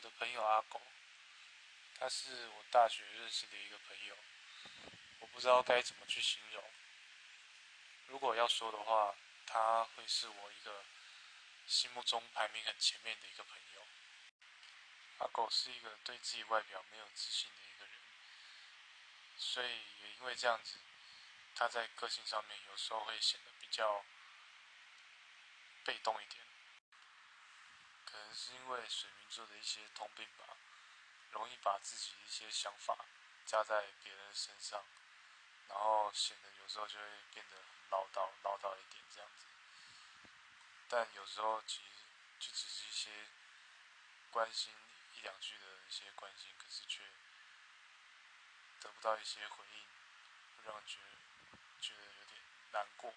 我的朋友阿狗，他是我大学认识的一个朋友，我不知道该怎么去形容。如果要说的话，他会是我一个心目中排名很前面的一个朋友。阿狗是一个对自己外表没有自信的一个人，所以也因为这样子，他在个性上面有时候会显得比较被动一点。是因为水瓶座的一些通病吧，容易把自己一些想法加在别人身上，然后显得有时候就会变得很唠叨，唠叨一点这样子。但有时候其实就只是一些关心一两句的一些关心，可是却得不到一些回应，会让人觉得觉得有点难过。